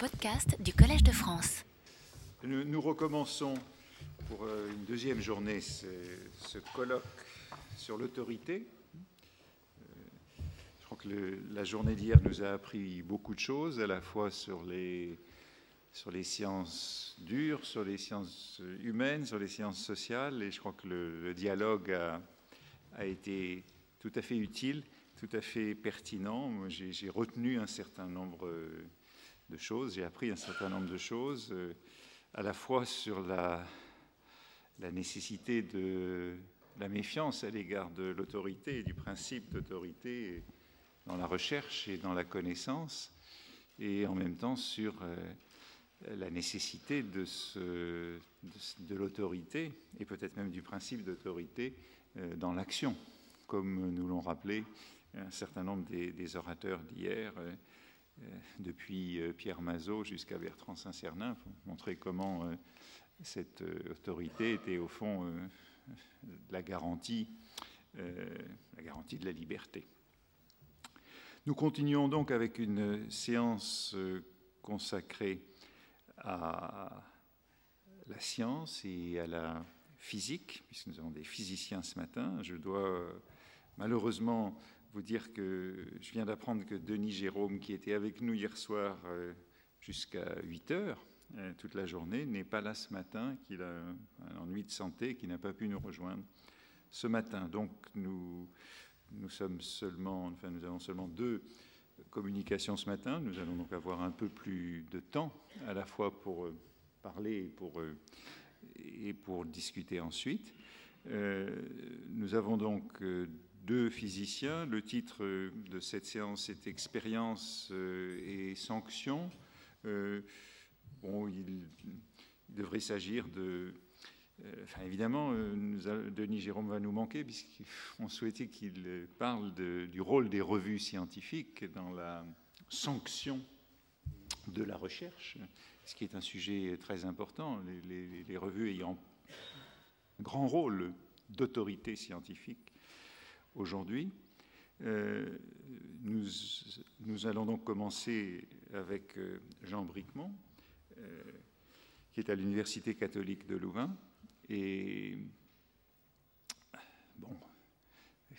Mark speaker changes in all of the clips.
Speaker 1: podcast du Collège de France.
Speaker 2: Nous, recommençons pour euh, une deuxième journée ce, colloque sur l'autorité. Euh, je crois que la journée d'hier nous a appris beaucoup de choses, à la fois sur les, sciences dures, sur les sciences humaines, sur les sciences sociales, et je crois que le, dialogue a, a été tout à fait utile tout à fait pertinent. J'ai retenu un certain nombre j'ai appris un certain nombre de choses, euh, à la fois sur la, nécessité de la méfiance à l'égard de l'autorité et du principe d'autorité dans la recherche et dans la connaissance, et en même temps sur euh, la nécessité de, l'autorité, et peut-être même du principe d'autorité euh, dans l'action, comme nous l'ont rappelé un certain nombre des, orateurs d'hier, depuis euh, Pierre Mazot jusqu'à Bertrand Saint-Cernin, pour montrer comment cette autorité était au fond la garantie, la garantie de la liberté. Nous continuons donc avec une séance consacrée à la science et à la physique, puisque nous avons des physiciens ce matin. Je dois malheureusement vous dire que je viens d'apprendre que Denis Jérôme, qui était avec nous hier soir euh, jusqu'à 8 heures, euh, toute la journée, n'est pas là ce matin, qu'il a un ennui de santé, qui n'a pas pu nous rejoindre ce matin. Donc nous, nous sommes seulement, enfin nous avons seulement deux communications ce matin. Nous allons donc avoir un peu plus de temps, à la fois pour euh, parler et pour, et pour discuter ensuite. nous avons donc deux physiciens. Le titre de cette séance est Expérience euh, et sanctions. Euh, bon, il, devrait s'agir de. Euh, évidemment, Denis Jérôme va nous manquer puisqu'on souhaitait qu'il parle du rôle des revues scientifiques dans la sanction de la recherche, ce qui est un sujet très important. Les revues ayant un grand rôle d'autorité scientifique aujourd'hui. Euh, nous, allons donc commencer avec euh, Jean Bricmont, euh, qui est à l'Université catholique de Louvain, et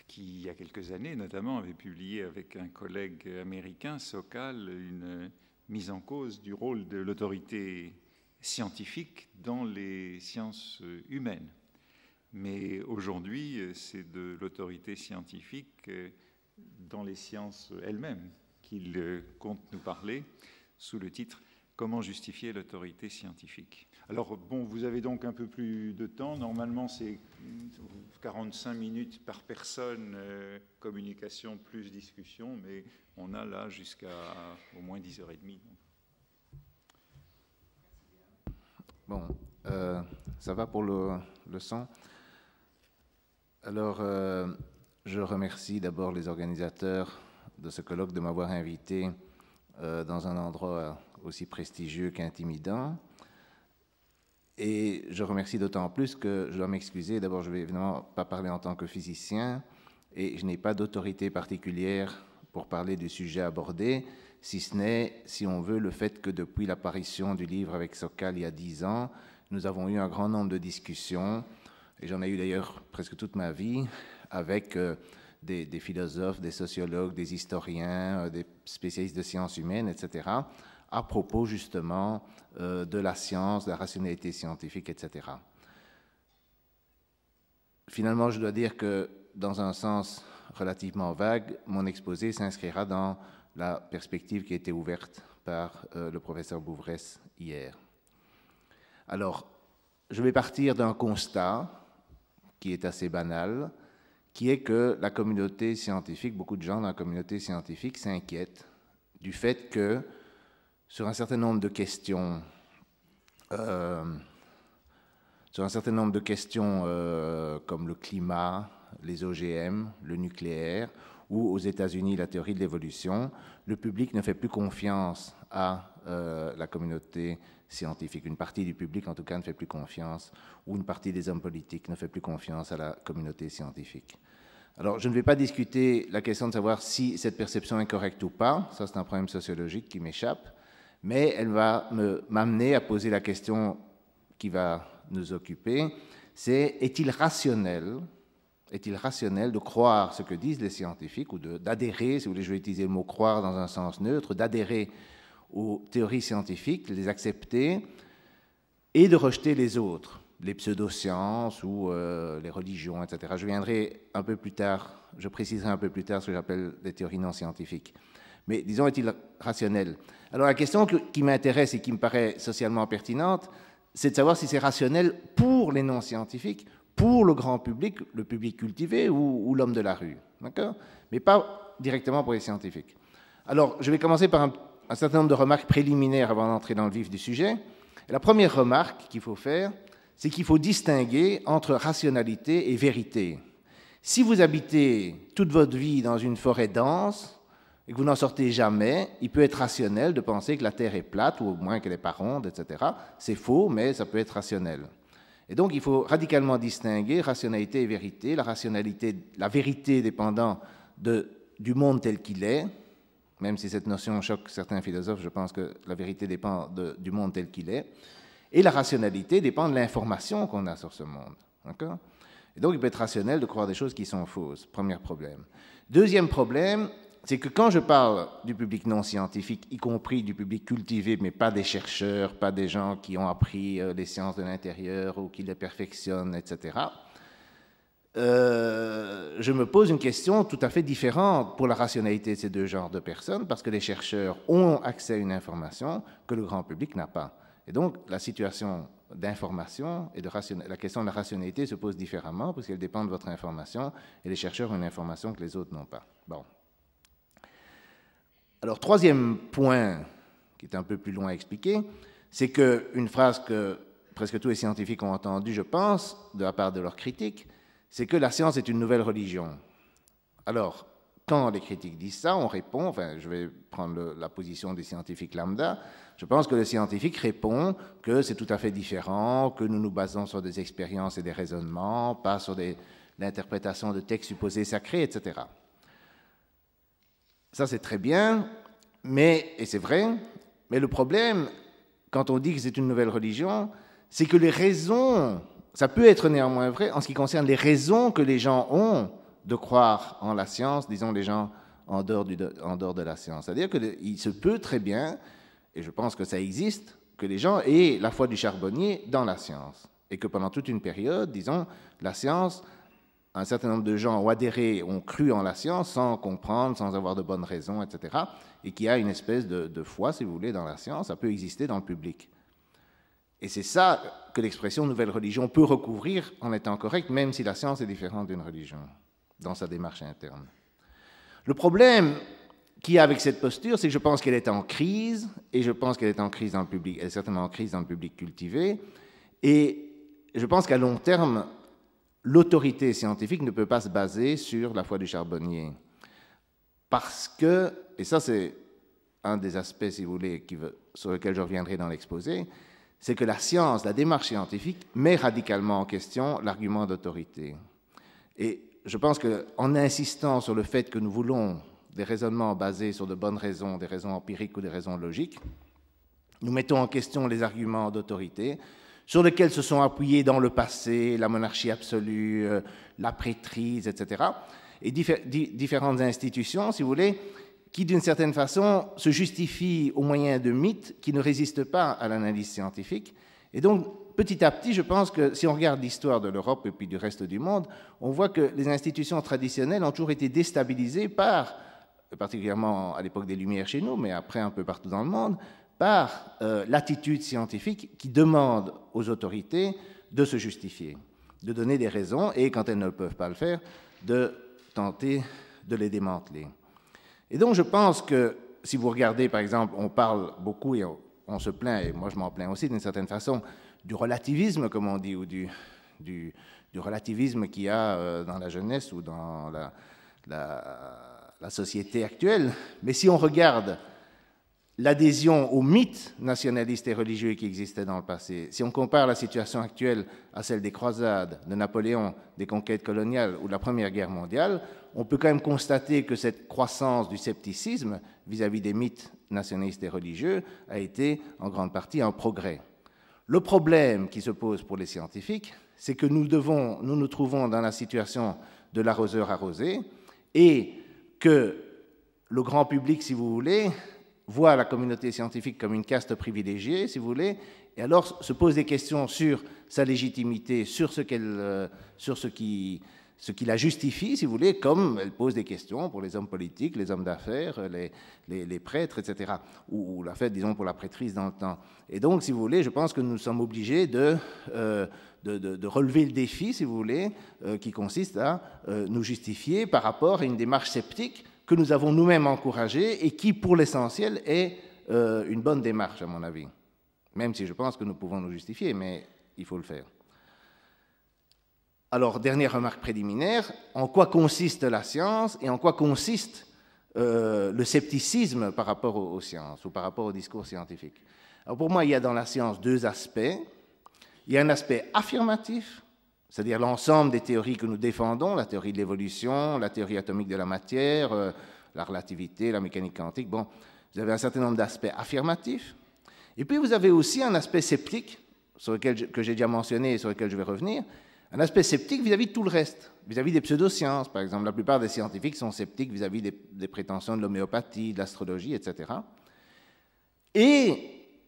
Speaker 2: qui, il y a quelques années notamment, avait publié avec un collègue américain, Sokal, une mise en cause du rôle de l'autorité scientifique dans les sciences humaines. Mais aujourd'hui, euh, c'est de l'autorité scientifique euh, dans les sciences elles-mêmes qu'il euh, compte nous parler sous le titre Comment justifier l'autorité scientifique Alors, bon, vous avez donc un peu plus de temps. Normalement, c'est 45 minutes par personne, communication plus discussion, mais on a là jusqu'à au moins 10h30.
Speaker 3: Bon, ça va pour le, le son? Alors, euh, je remercie d'abord les organisateurs de ce colloque de m'avoir invité euh, dans un endroit aussi prestigieux qu'intimidant. Et je remercie d'autant plus que je dois m'excuser. D'abord, je vais évidemment pas parler en tant que physicien et je n'ai pas d'autorité particulière pour parler du sujet abordé, si ce n'est, si on veut, le fait que depuis l'apparition du livre avec Sokal il y a dix ans, nous avons eu un grand nombre de discussions et j'en ai eu d'ailleurs presque toute ma vie avec euh, des, philosophes, des sociologues, des historiens, euh, des spécialistes de sciences humaines, etc., à propos justement euh, de la science, de la rationalité scientifique, etc. Finalement, je dois dire que dans un sens relativement vague, mon exposé s'inscrira dans la perspective qui a été ouverte par le professeur Bouvresse hier. Alors, je vais partir d'un constat qui est assez banal, qui est que la communauté scientifique, beaucoup de gens dans la communauté scientifique s'inquiètent du fait que sur un certain nombre de questions, euh, sur un certain nombre de questions euh, comme le climat, les OGM, le nucléaire, ou aux États-Unis la théorie de l'évolution, le public ne fait plus confiance à euh, la communauté scientifique. Une partie du public, en tout cas, ne fait plus confiance, ou une partie des hommes politiques ne fait plus confiance à la communauté scientifique. Alors, je ne vais pas discuter la question de savoir si cette perception est correcte ou pas, ça c'est un problème sociologique qui m'échappe, mais elle va m'amener à poser la question qui va nous occuper, c'est est-il rationnel, est-il rationnel de croire ce que disent les scientifiques ou d'adhérer, si vous voulez, je vais utiliser le mot croire dans un sens neutre, d'adhérer aux théories scientifiques, les accepter et de rejeter les autres, les pseudosciences ou euh, les religions, etc. Je viendrai un peu plus tard, je préciserai un peu plus tard ce que j'appelle les théories non scientifiques. Mais disons, est-il rationnel? Alors la question qui m'intéresse et qui me paraît socialement pertinente, c'est de savoir si c'est rationnel pour les non-scientifiques, pour le grand public, le public cultivé ou, l'homme de la rue. D'accord? Mais pas directement pour les scientifiques. Alors, je vais commencer par un, un certain nombre de remarques préliminaires avant d'entrer dans le vif du sujet. la première remarque qu'il faut faire, c'est qu'il faut distinguer entre rationalité et vérité. Si vous habitez toute votre vie dans une forêt dense, et que vous n'en sortez jamais, il peut être rationnel de penser que la Terre est plate, ou au moins qu'elle n'est pas ronde, etc. C'est faux, mais ça peut être rationnel. Et donc, il faut radicalement distinguer rationalité et vérité. La rationalité, la vérité dépendant du monde tel qu'il est, même si cette notion choque certains philosophes, je pense que la vérité dépend du monde tel qu'il est. Et la rationalité dépend de l'information qu'on a sur ce monde. D'accord? Et donc, il peut être rationnel de croire des choses qui sont fausses. Premier problème. Deuxième problème, c'est que quand je parle du public non scientifique, y compris du public cultivé, mais pas des chercheurs, pas des gens qui ont appris euh, les sciences de l'intérieur ou qui les perfectionnent, etc., euh, je me pose une question tout à fait différente pour la rationalité de ces deux genres de personnes, parce que les chercheurs ont accès à une information que le grand public n'a pas. Et donc, la situation d'information et de la question de la rationalité se pose différemment, parce qu'elle dépend de votre information, et les chercheurs ont une information que les autres n'ont pas. Bon. Alors, troisième point, qui est un peu plus loin à expliquer, c'est qu'une phrase que presque tous les scientifiques ont entendue, je pense, de la part de leurs critiques, c'est que la science est une nouvelle religion. Alors, quand les critiques disent ça, on répond, enfin, je vais prendre la position des scientifiques lambda, je pense que le scientifique répond que c'est tout à fait différent, que nous nous basons sur des expériences et des raisonnements, pas sur l'interprétation de textes supposés sacrés, etc. Ça, c'est très bien, mais, et c'est vrai, mais le problème, quand on dit que c'est une nouvelle religion, c'est que les raisons, ça peut être néanmoins vrai en ce qui concerne les raisons que les gens ont de croire en la science, disons les gens en dehors, de la science. C'est-à-dire qu'il se peut très bien, et je pense que ça existe, que les gens aient la foi du charbonnier dans la science. Et que pendant toute une période, disons, la science un certain nombre de gens ont adhéré, ont cru en la science sans comprendre, sans avoir de bonnes raisons, etc. Et qui a une espèce de, foi, si vous voulez, dans la science, ça peut exister dans le public. Et c'est ça que l'expression nouvelle religion peut recouvrir en étant correcte, même si la science est différente d'une religion, dans sa démarche interne. Le problème qu'il y a avec cette posture, c'est que je pense qu'elle est en crise, et je pense qu'elle est en crise dans le public, elle est certainement en crise dans le public cultivé, et je pense qu'à long terme, l'autorité scientifique ne peut pas se baser sur la foi du charbonnier. Parce que, et ça c'est un des aspects, si vous voulez, sur lequel je reviendrai dans l'exposé, c'est que la science, la démarche scientifique met radicalement en question l'argument d'autorité. Et je pense qu'en insistant sur le fait que nous voulons des raisonnements basés sur de bonnes raisons, des raisons empiriques ou des raisons logiques, nous mettons en question les arguments d'autorité, sur lesquels se sont appuyés dans le passé la monarchie absolue, euh, la prêtrise, etc. Et différentes institutions, si vous voulez, qui d'une certaine façon se justifient au moyen de mythes qui ne résistent pas à l'analyse scientifique. Et donc, petit à petit, je pense que si on regarde l'histoire de l'Europe et puis du reste du monde, on voit que les institutions traditionnelles ont toujours été déstabilisées par, particulièrement à l'époque des Lumières chez nous, mais après un peu partout dans le monde, par euh, l'attitude scientifique qui demande aux autorités de se justifier, de donner des raisons et, quand elles ne peuvent pas le faire, de tenter de les démanteler. Et donc je pense que si vous regardez, par exemple, on parle beaucoup et on, se plaint, et moi je m'en plains aussi d'une certaine façon, du relativisme, comme on dit, ou du, relativisme qu'il y a euh, dans la jeunesse ou dans la, la société actuelle. Mais si on regarde l'adhésion aux mythes nationalistes et religieux qui existaient dans le passé, si on compare la situation actuelle à celle des croisades, de Napoléon, des conquêtes coloniales ou de la Première Guerre mondiale, on peut quand même constater que cette croissance du scepticisme vis-à-vis des mythes nationalistes et religieux a été en grande partie un progrès. Le problème qui se pose pour les scientifiques, c'est que nous, nous trouvons dans la situation de l'arroseur arrosé et que le grand public, si vous voulez, voit la communauté scientifique comme une caste privilégiée, si vous voulez, et alors se pose des questions sur sa légitimité, sur ce, euh, sur ce qui ce qui la justifie, si vous voulez, comme elle pose des questions pour les hommes politiques, les hommes d'affaires, les, prêtres, etc., ou, la fête, disons, pour la prêtrise dans le temps. Et donc, si vous voulez, je pense que nous sommes obligés de, euh, relever le défi, si vous voulez, euh, qui consiste à euh, nous justifier par rapport à une démarche sceptique que nous avons nous-mêmes encouragée et qui, pour l'essentiel, est une bonne démarche, à mon avis. Même si je pense que nous pouvons nous justifier, mais il faut le faire. Alors, dernière remarque préliminaire, en quoi consiste la science et en quoi consiste euh, le scepticisme par rapport aux, sciences ou par rapport au discours scientifique? Alors, pour moi, il y a dans la science deux aspects. Il y a un aspect affirmatif, c'est-à-dire l'ensemble des théories que nous défendons, la théorie de l'évolution, la théorie atomique de la matière, euh, la relativité, la mécanique quantique. Bon, vous avez un certain nombre d'aspects affirmatifs. Et puis, vous avez aussi un aspect sceptique, sur lequel que j'ai déjà mentionné et sur lequel je vais revenir, un aspect sceptique vis-à-vis de tout le reste, vis-à-vis des pseudosciences. Par exemple, la plupart des scientifiques sont sceptiques vis-à-vis des, prétentions de l'homéopathie, de l'astrologie, etc. Et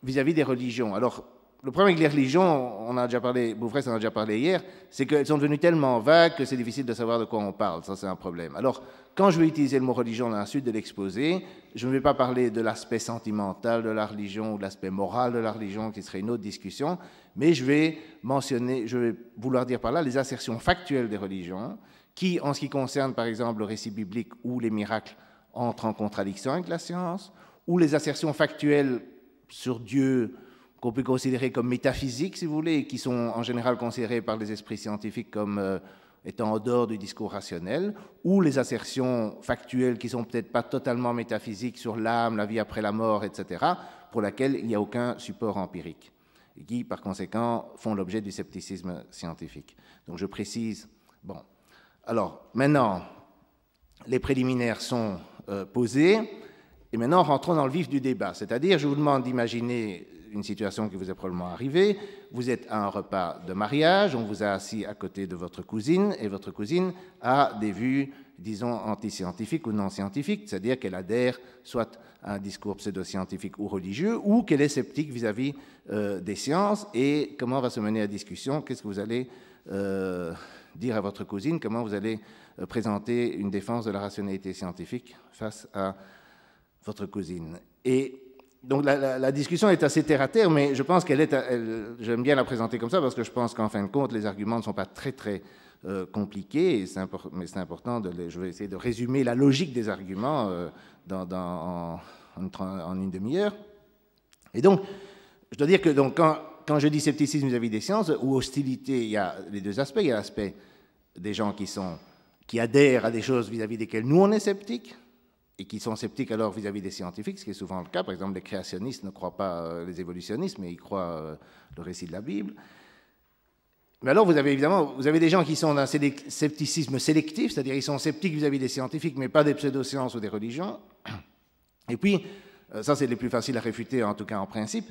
Speaker 3: vis-à-vis des religions. Alors, le problème avec les religions, on a déjà parlé, Bouffresse en a déjà parlé hier, c'est qu'elles sont devenues tellement vagues que c'est difficile de savoir de quoi on parle. Ça, c'est un problème. Alors, quand je vais utiliser le mot religion dans la suite de l'exposé, je ne vais pas parler de l'aspect sentimental de la religion ou de l'aspect moral de la religion, qui serait une autre discussion, mais je vais mentionner, je vais vouloir dire par là les assertions factuelles des religions, qui, en ce qui concerne par exemple le récit biblique ou les miracles, entrent en contradiction avec la science, ou les assertions factuelles sur Dieu, qu'on peut considérer comme métaphysiques, si vous voulez, et qui sont en général considérées par les esprits scientifiques comme euh, étant en dehors du discours rationnel, ou les assertions factuelles qui sont peut-être pas totalement métaphysiques sur l'âme, la vie après la mort, etc., pour laquelle il n'y a aucun support empirique, et qui, par conséquent, font l'objet du scepticisme scientifique. Donc je précise, bon, alors maintenant, les préliminaires sont euh, posés, et maintenant rentrons dans le vif du débat, c'est-à-dire je vous demande d'imaginer une situation qui vous est probablement arrivée. Vous êtes à un repas de mariage, on vous a assis à côté de votre cousine, et votre cousine a des vues, disons, antiscientifiques ou non scientifiques, c'est-à-dire qu'elle adhère soit à un discours pseudo-scientifique ou religieux, ou qu'elle est sceptique vis-à-vis euh, des sciences, et comment va se mener la discussion, qu'est-ce que vous allez euh, dire à votre cousine, comment vous allez euh, présenter une défense de la rationalité scientifique face à votre cousine? Et donc la, discussion est assez terre à terre, mais je pense qu'elle est. J'aime bien la présenter comme ça parce que je pense qu'en fin de compte, les arguments ne sont pas très très euh, compliqués, et mais c'est important. Je vais essayer de résumer la logique des arguments euh, en, une demi-heure. Et donc, je dois dire que quand, je dis scepticisme vis-à-vis des sciences ou hostilité, il y a les deux aspects. Il y a l'aspect des gens qui adhèrent à des choses vis-à-vis desquelles nous on est sceptiques, et qui sont sceptiques alors vis-à-vis des scientifiques, ce qui est souvent le cas. Par exemple, les créationnistes ne croient pas euh, les évolutionnistes, mais ils croient le récit de la Bible. Mais alors, vous avez évidemment, vous avez des gens qui sont d'un scepticisme sélectif, c'est-à-dire ils sont sceptiques vis-à-vis des scientifiques, mais pas des pseudosciences ou des religions. Et puis, euh, ça c'est les plus faciles à réfuter, en tout cas en principe.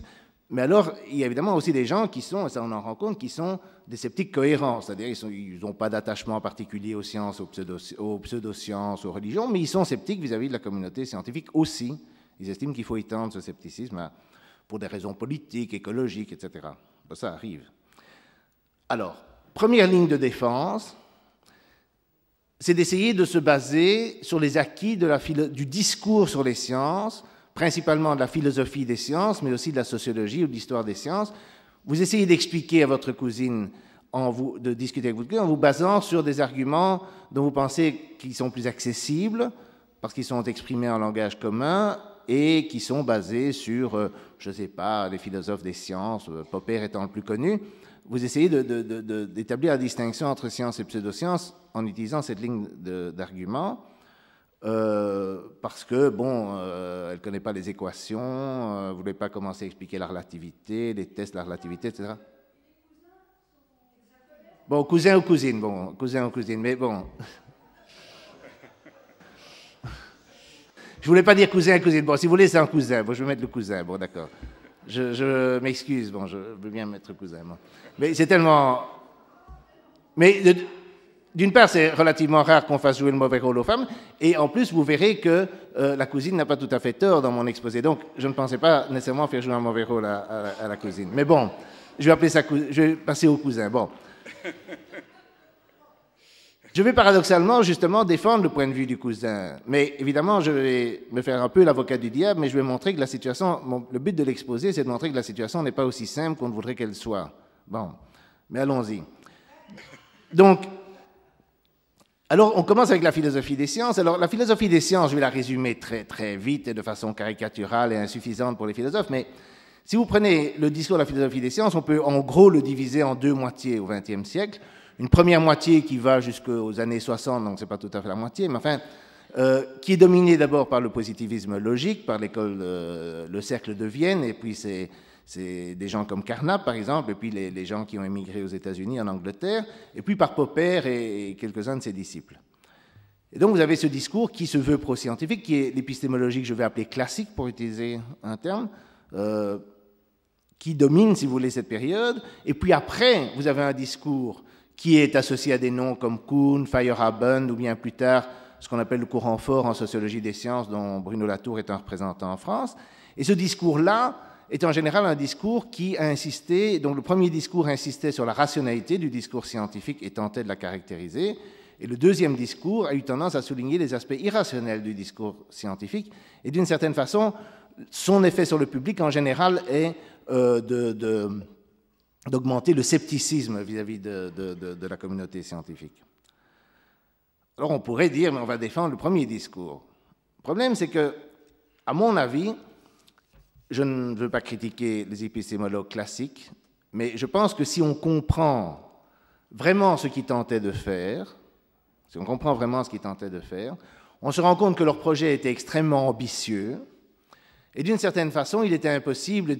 Speaker 3: Mais alors, il y a évidemment aussi des gens qui sont, et ça on en rend compte, qui sont des sceptiques cohérents, c'est-à-dire ils n'ont pas d'attachement particulier aux sciences, aux, pseudosciences, aux religions, mais ils sont sceptiques vis-à-vis de la communauté scientifique aussi. Ils estiment qu'il faut étendre ce scepticisme pour des raisons politiques, écologiques, etc. ça arrive. Alors, première ligne de défense, c'est d'essayer de se baser sur les acquis du discours sur les sciences, principalement de la philosophie des sciences, mais aussi de la sociologie ou de l'histoire des sciences. Vous essayez d'expliquer à votre cousine, de discuter avec votre cousine, en vous basant sur des arguments dont vous pensez qu'ils sont plus accessibles, parce qu'ils sont exprimés en langage commun, et qui sont basés sur, euh, je ne sais pas, les philosophes des sciences, euh, Popper étant le plus connu. Vous essayez d'établir la distinction entre science et pseudoscience en utilisant cette ligne d'arguments. parce que, bon, elle ne connaît pas les équations, elle ne voulait pas commencer à expliquer la relativité, les tests de la relativité, etc. Bon, cousin ou cousine, bon, cousin ou cousine, mais bon. Je voulais pas dire cousin ou cousine. Bon, si vous voulez, c'est un cousin. Bon, je vais mettre le cousin. Bon, d'accord. Je, m'excuse. Bon, je veux bien mettre cousin. Mais c'est tellement. Mais d'une part, c'est relativement rare qu'on fasse jouer le mauvais rôle aux femmes. Et en plus, vous verrez que euh, la cousine n'a pas tout à fait tort dans mon exposé. Donc, je ne pensais pas nécessairement faire jouer un mauvais rôle à, la cousine. Mais bon, je vais, je vais passer au cousin. Bon. Je vais paradoxalement justement défendre le point de vue du cousin. Mais évidemment, je vais me faire un peu l'avocat du diable, mais je vais montrer que la situation, le but de l'exposé, c'est de montrer que la situation n'est pas aussi simple qu'on voudrait qu'elle soit. Bon, mais allons-y. Donc, alors on commence avec la philosophie des sciences. Alors la philosophie des sciences, je vais la résumer très très vite et de façon caricaturale et insuffisante pour les philosophes, mais si vous prenez le discours de la philosophie des sciences, on peut en gros le diviser en deux moitiés au XXe siècle. Une première moitié qui va jusqu'aux années 60, donc ce n'est pas tout à fait la moitié, mais enfin, euh, qui est dominée d'abord par le positivisme logique, par l'école, euh, le cercle de Vienne, et puis c'est, des gens comme Carnap, par exemple, et puis les, gens qui ont émigré aux États-Unis, en Angleterre, et puis par Popper et, quelques-uns de ses disciples. Et donc vous avez ce discours qui se veut pro-scientifique, qui est l'épistémologie que je vais appeler classique, pour utiliser un terme, euh, qui domine, si vous voulez, cette période. Et puis après, vous avez un discours qui est associé à des noms comme Kuhn, Feyerabend, ou bien plus tard ce qu'on appelle le courant fort en sociologie des sciences, dont Bruno Latour est un représentant en France. Et ce discours-là est en général un discours qui a insisté, donc le premier discours insistait sur la rationalité du discours scientifique et tentait de la caractériser, et le deuxième discours a eu tendance à souligner les aspects irrationnels du discours scientifique, et d'une certaine façon, son effet sur le public en général est euh, d'augmenter le scepticisme vis-à-vis de, la communauté scientifique. Alors on pourrait dire, mais on va défendre le premier discours. Le problème, c'est que, à mon avis, je ne veux pas critiquer les épistémologues classiques, mais je pense que si on comprend vraiment ce qu'ils tentaient de faire, si on comprend vraiment ce qu'ils tentaient de faire, on se rend compte que leur projet était extrêmement ambitieux, et d'une certaine façon, il était impossible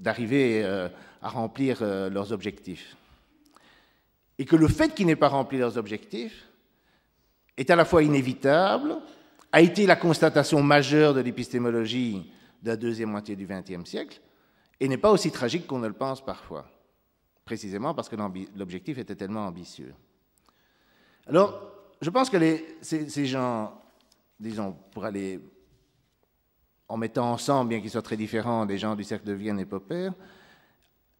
Speaker 3: d'arriver euh, à remplir euh, leurs objectifs. Et que le fait qu'ils n'aient pas rempli leurs objectifs est à la fois inévitable, a été la constatation majeure de l'épistémologie de la deuxième moitié du XXe siècle, et n'est pas aussi tragique qu'on ne le pense parfois, précisément parce que l'objectif était tellement ambitieux. Alors, je pense que ces, ces gens, disons, pour aller en mettant ensemble, bien qu'ils soient très différents, des gens du cercle de Vienne et Popper,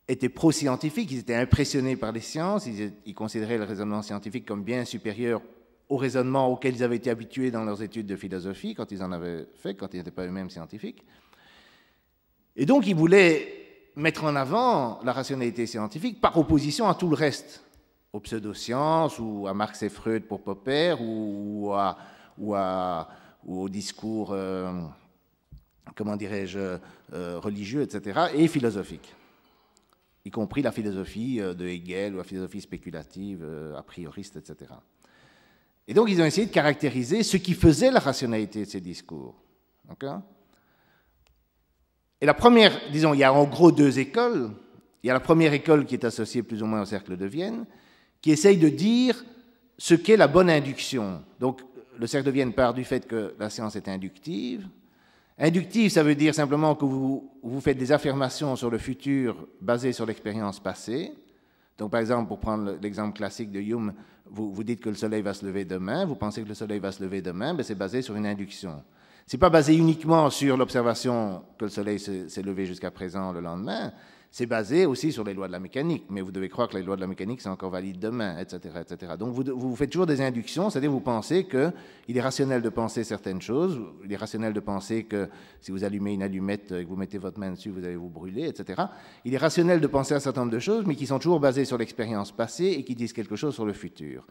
Speaker 3: étaient pro-scientifiques, ils étaient impressionnés par les sciences, ils, considéraient le raisonnement scientifique comme bien supérieur au raisonnement auquel ils avaient été habitués dans leurs études de philosophie, quand ils en avaient fait, quand ils n'étaient pas eux-mêmes scientifiques. Et donc ils voulaient mettre en avant la rationalité scientifique par opposition à tout le reste, aux pseudosciences, ou à Marx et Freud pour Popper, ou, au discours... Euh, comment dirais-je, euh, religieux, etc., et philosophique, y compris la philosophie euh, de Hegel ou la philosophie spéculative, euh, a prioriste, etc. Et donc, ils ont essayé de caractériser ce qui faisait la rationalité de ces discours. et la première, disons, il y a en gros deux écoles. Il y a la première école qui est associée plus ou moins au cercle de Vienne, qui essaye de dire ce qu'est la bonne induction. Donc, le cercle de Vienne part du fait que la science est inductive, Inductif, ça veut dire simplement que vous, vous faites des affirmations sur le futur basées sur l'expérience passée. Donc, par exemple, pour prendre l'exemple classique de Hume, vous, vous, dites que le soleil va se lever demain, vous pensez que le soleil va se lever demain, mais c'est basé sur une induction. Ce n'est pas basé uniquement sur l'observation que le soleil s'est levé jusqu'à présent le lendemain, c'est basé aussi sur les lois de la mécanique, mais vous devez croire que les lois de la mécanique sont encore valides demain, etc. etc. Donc vous, vous faites toujours des inductions, c'est-à-dire vous pensez qu'il est rationnel de penser certaines choses, il est rationnel de penser que si vous allumez une allumette et que vous mettez votre main dessus, vous allez vous brûler, etc. Il est rationnel de penser un certain nombre de choses, mais qui sont toujours basées sur l'expérience passée et qui disent quelque chose sur le futur.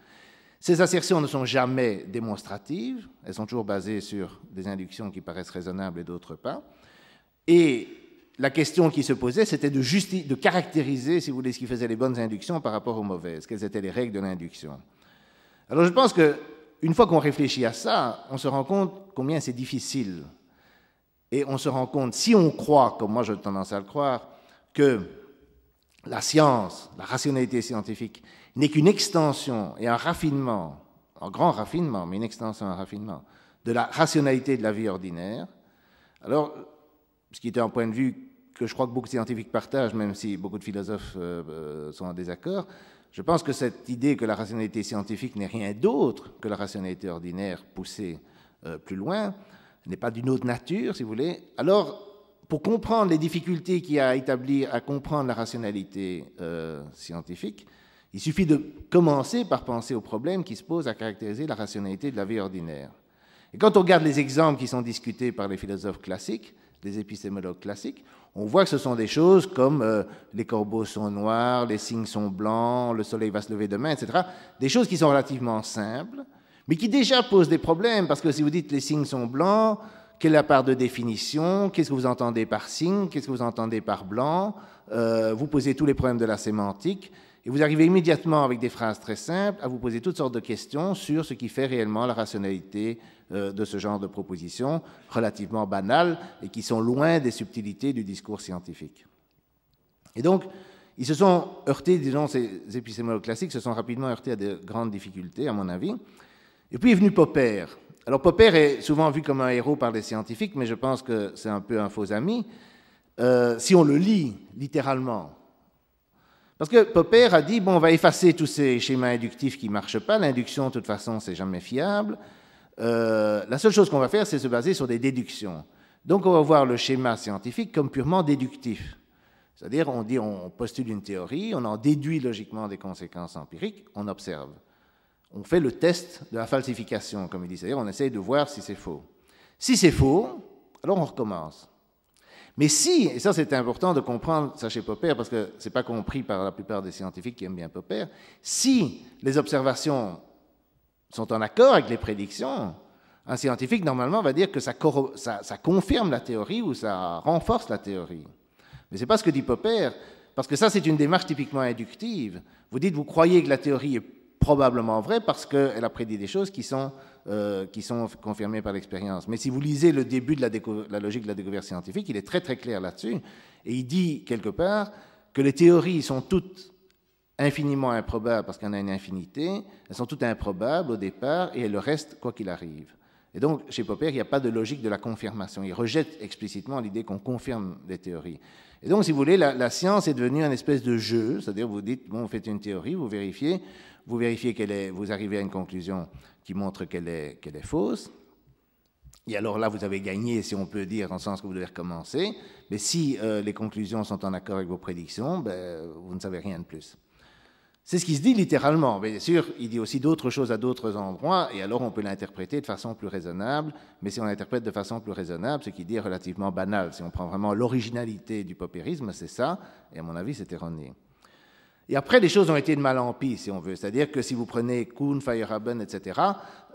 Speaker 3: Ces assertions ne sont jamais démonstratives, elles sont toujours basées sur des inductions qui paraissent raisonnables et d'autres pas. Et la question qui se posait, c'était de, caractériser, si vous voulez, ce qui faisait les bonnes inductions par rapport aux mauvaises. Quelles étaient les règles de l'induction? Alors je pense que une fois qu'on réfléchit à ça, on se rend compte combien c'est difficile. Et on se rend compte, si on croit, comme moi j'ai tendance à le croire, que la science, la rationalité scientifique, n'est qu'une extension et un raffinement, un grand raffinement, mais une extension, un raffinement, de la rationalité de la vie ordinaire, alors, ce qui était un point de vue que je crois que beaucoup de scientifiques partagent, même si beaucoup de philosophes euh, euh, sont en désaccord, je pense que cette idée que la rationalité scientifique n'est rien d'autre que la rationalité ordinaire poussée euh, plus loin, n'est pas d'une autre nature, si vous voulez, alors pour comprendre les difficultés qu'il y a à établir, à comprendre la rationalité scientifique, il suffit de commencer par penser aux problèmes qui se posent à caractériser la rationalité de la vie ordinaire. Et quand on regarde les exemples qui sont discutés par les philosophes classiques, les épistémologues classiques, on voit que ce sont des choses comme euh, les corbeaux sont noirs, les signes sont blancs, le soleil va se lever demain, etc. Des choses qui sont relativement simples, mais qui déjà posent des problèmes, parce que si vous dites les signes sont blancs, quelle est la part de définition? Qu'est-ce que vous entendez par signe Qu'est-ce que vous entendez par blanc? Euh, Vous posez tous les problèmes de la sémantique. Et vous arrivez immédiatement avec des phrases très simples à vous poser toutes sortes de questions sur ce qui fait réellement la rationalité de ce genre de propositions relativement banales et qui sont loin des subtilités du discours scientifique. Et donc, ils se sont heurtés, disons, ces épistémologues classiques se sont rapidement heurtés à de grandes difficultés, à mon avis. Et puis est venu Popper. Alors Popper est souvent vu comme un héros par les scientifiques, mais je pense que c'est un peu un faux ami. Euh, si on le lit littéralement, parce que Popper a dit, bon, on va effacer tous ces schémas inductifs qui ne marchent pas. L'induction, de toute façon, c'est jamais fiable. Euh, la seule chose qu'on va faire, c'est se baser sur des déductions. Donc, on va voir le schéma scientifique comme purement déductif. C'est-à-dire, on dit, on postule une théorie, on en déduit logiquement des conséquences empiriques, on observe. On fait le test de la falsification, comme il dit. C'est-à-dire, on essaye de voir si c'est faux. Si c'est faux, alors on recommence. Mais si, et ça c'est important de comprendre ça chez Popper, parce que ce n'est pas compris par la plupart des scientifiques qui aiment bien Popper, si les observations sont en accord avec les prédictions, un scientifique normalement va dire que ça, confirme la théorie ou ça renforce la théorie. Mais ce n'est pas ce que dit Popper, parce que ça c'est une démarche typiquement inductive. Vous dites, vous croyez que la théorie est probablement vraie parce qu'elle a prédit des choses qui sont euh, qui sont confirmés par l'expérience. Mais si vous lisez le début de la, logique de la découverte scientifique, il est très très clair là-dessus. Et il dit quelque part que les théories sont toutes infiniment improbables parce qu'il y en a une infinité, elles sont toutes improbables au départ et elles le restent quoi qu'il arrive. Et donc, chez Popper, il n'y a pas de logique de la confirmation. Il rejette explicitement l'idée qu'on confirme des théories. Et donc, si vous voulez, la, science est devenue un espèce de jeu, c'est-à-dire vous dites, bon, vous faites une théorie, vous vérifiez, vous vérifiez qu'elle est, vous arrivez à une conclusion qui montre qu'elle est, qu'elle est fausse. Et alors là, vous avez gagné, si on peut dire, en sens que vous devez recommencer. Mais si euh, les conclusions sont en accord avec vos prédictions, ben, vous ne savez rien de plus. C'est ce qui se dit littéralement. Bien sûr, il dit aussi d'autres choses à d'autres endroits, et alors on peut l'interpréter de façon plus raisonnable. Mais si on l'interprète de façon plus raisonnable, ce qui dit est relativement banal. Si on prend vraiment l'originalité du paupérisme, c'est ça, et à mon avis, c'est erroné. Et après, les choses ont été de mal en pis, si on veut. C'est-à-dire que si vous prenez Kuhn, Feyerabend, etc.,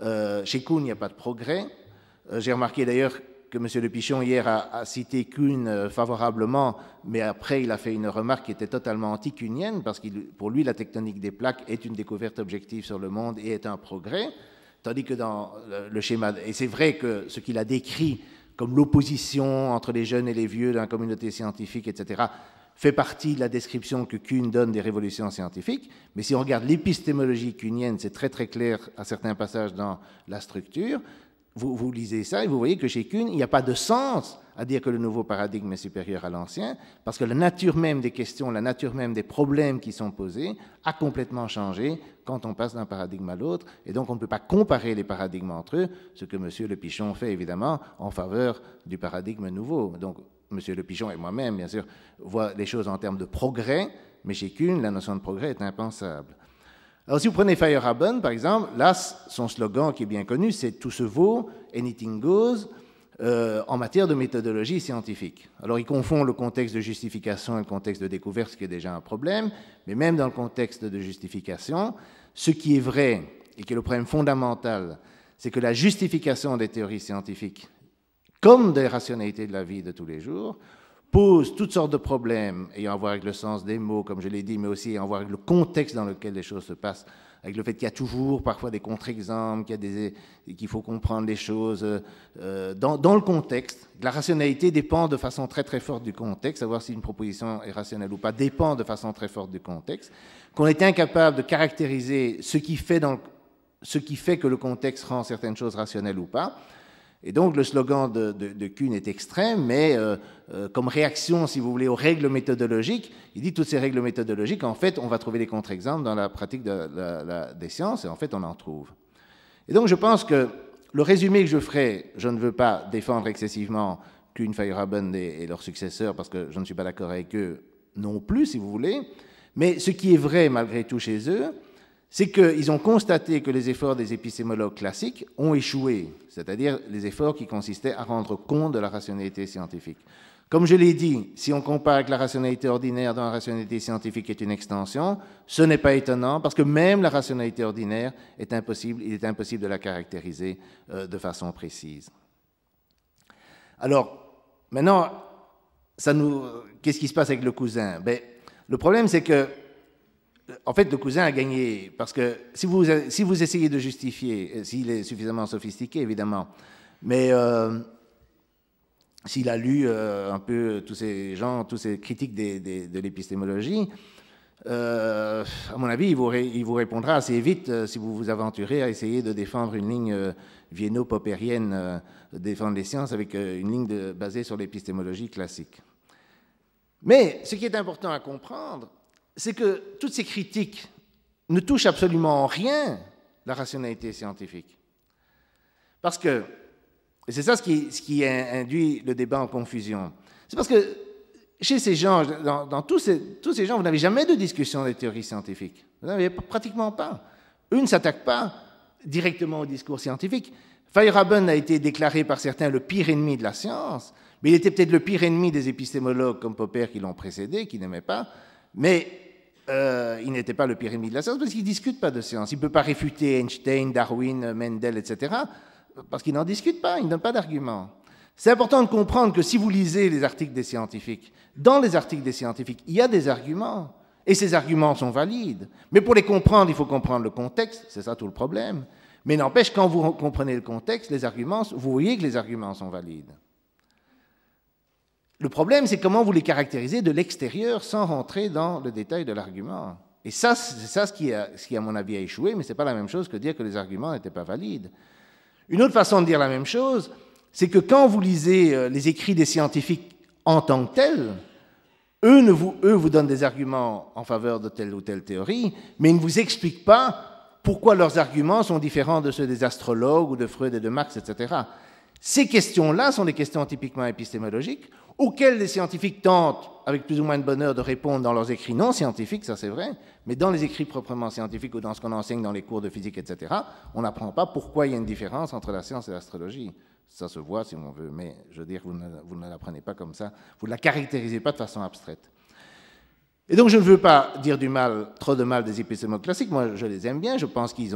Speaker 3: euh, chez Kuhn, il n'y a pas de progrès. Euh, j'ai remarqué d'ailleurs que M. Le Pichon, hier, a, cité Kuhn euh, favorablement, mais après, il a fait une remarque qui était totalement anti-kuhnienne, parce que pour lui, la tectonique des plaques est une découverte objective sur le monde et est un progrès. Tandis que dans le schéma, et c'est vrai que ce qu'il a décrit comme l'opposition entre les jeunes et les vieux dans la communauté scientifique, etc., fait partie de la description que Kuhn donne des révolutions scientifiques, mais si on regarde l'épistémologie kuhnienne, c'est très très clair à certains passages dans la structure. Vous, lisez ça et vous voyez que chez Kuhn, il n'y a pas de sens à dire que le nouveau paradigme est supérieur à l'ancien, parce que la nature même des questions, la nature même des problèmes qui sont posés a complètement changé quand on passe d'un paradigme à l'autre, et donc on ne peut pas comparer les paradigmes entre eux, ce que M. Le Pichon fait évidemment en faveur du paradigme nouveau. Donc M. Le Pigeon et moi-même, bien sûr, voient les choses en termes de progrès, mais chez Kuhn, la notion de progrès est impensable. Alors, si vous prenez Feyerabend, par exemple, là, son slogan qui est bien connu, c'est Tout se vaut, anything goes, euh, en matière de méthodologie scientifique. Alors, il confond le contexte de justification et le contexte de découverte, ce qui est déjà un problème, mais même dans le contexte de justification, ce qui est vrai et qui est le problème fondamental, c'est que la justification des théories scientifiques comme des rationalités de la vie de tous les jours, pose toutes sortes de problèmes ayant à voir avec le sens des mots, comme je l'ai dit, mais aussi ayant à voir avec le contexte dans lequel les choses se passent avec le fait qu'il y a toujours parfois des contre-exemples, qu'il faut comprendre les choses euh, dans, le contexte. La rationalité dépend de façon très très forte du contexte, savoir si une proposition est rationnelle ou pas dépend de façon très forte du contexte, qu'on est incapable de caractériser ce qui fait, dans, ce qui fait que le contexte rend certaines choses rationnelles ou pas, et donc le slogan de, Kuhn est extrême, mais euh, euh, comme réaction, si vous voulez, aux règles méthodologiques, il dit toutes ces règles méthodologiques, en fait, on va trouver des contre-exemples dans la pratique des sciences, et en fait, on en trouve. Et donc je pense que le résumé que je ferai, je ne veux pas défendre excessivement Kuhn, Feyerabend et, et leurs successeurs, parce que je ne suis pas d'accord avec eux non plus, si vous voulez, mais ce qui est vrai malgré tout chez eux, c'est qu'ils ont constaté que les efforts des épistémologues classiques ont échoué, c'est-à-dire les efforts qui consistaient à rendre compte de la rationalité scientifique. Comme je l'ai dit, si on compare avec la rationalité ordinaire dont la rationalité scientifique est une extension, ce n'est pas étonnant parce que même la rationalité ordinaire est impossible, il est impossible de la caractériser euh, de façon précise. Alors, maintenant, qu'est-ce qui se passe avec le cousin? Ben, Le problème, c'est que en fait, le cousin a gagné, parce que si vous, si vous essayez de justifier, euh, s'il est suffisamment sophistiqué, évidemment, mais euh, s'il a lu euh, un peu tous ces gens, tous ces critiques de l'épistémologie, à mon avis, il vous, il vous, répondra assez vite si vous vous aventurez à essayer de défendre une ligne vienno-popérienne, défendre les sciences avec une ligne basée sur l'épistémologie classique. Mais ce qui est important à comprendre, c'est que toutes ces critiques ne touchent absolument en rien la rationalité scientifique. Parce que, et c'est ça ce qui, induit le débat en confusion, c'est parce que chez ces gens, dans, tous, ces, gens, vous n'avez jamais de discussion des théories scientifiques. Vous n'avez pratiquement pas. Eux ne s'attaquent pas directement au discours scientifique. Feyerabend a été déclaré par certains le pire ennemi de la science, mais il était peut-être le pire ennemi des épistémologues comme Popper qui l'ont précédé, qui n'aimaient pas. Mais euh, il n'était pas le pire ennemi de la science parce qu'il ne discute pas de science. Il ne peut pas réfuter Einstein, Darwin, Mendel, etc. parce qu'il n'en discute pas, il ne donne pas d'arguments. C'est important de comprendre que si vous lisez les articles des scientifiques, dans les articles des scientifiques, il y a des arguments. Et ces arguments sont valides. Mais pour les comprendre, il faut comprendre le contexte, c'est ça tout le problème. Mais n'empêche, quand vous comprenez le contexte, les arguments, vous voyez que les arguments sont valides. Le problème, c'est comment vous les caractérisez de l'extérieur sans rentrer dans le détail de l'argument. Et ça, c'est ça ce qui, à mon avis, a échoué, mais ce n'est pas la même chose que dire que les arguments n'étaient pas valides. Une autre façon de dire la même chose, c'est que quand vous lisez euh, les écrits des scientifiques en tant que tels, eux, ne vous, eux vous donnent des arguments en faveur de telle ou telle théorie, mais ils ne vous expliquent pas pourquoi leurs arguments sont différents de ceux des astrologues ou de Freud et de Marx, etc. Ces questions-là sont des questions typiquement épistémologiques auxquelles les scientifiques tentent, avec plus ou moins de bonheur, de répondre dans leurs écrits non scientifiques, ça c'est vrai, mais dans les écrits proprement scientifiques ou dans ce qu'on enseigne dans les cours de physique, etc., on n'apprend pas pourquoi il y a une différence entre la science et l'astrologie. Ça se voit si on veut, mais je veux dire, vous ne, vous ne l'apprenez pas comme ça, vous ne la caractérisez pas de façon abstraite. Et donc je ne veux pas dire du mal, trop de mal des épistémologues classiques. Moi, je les aime bien. Je pense qu'il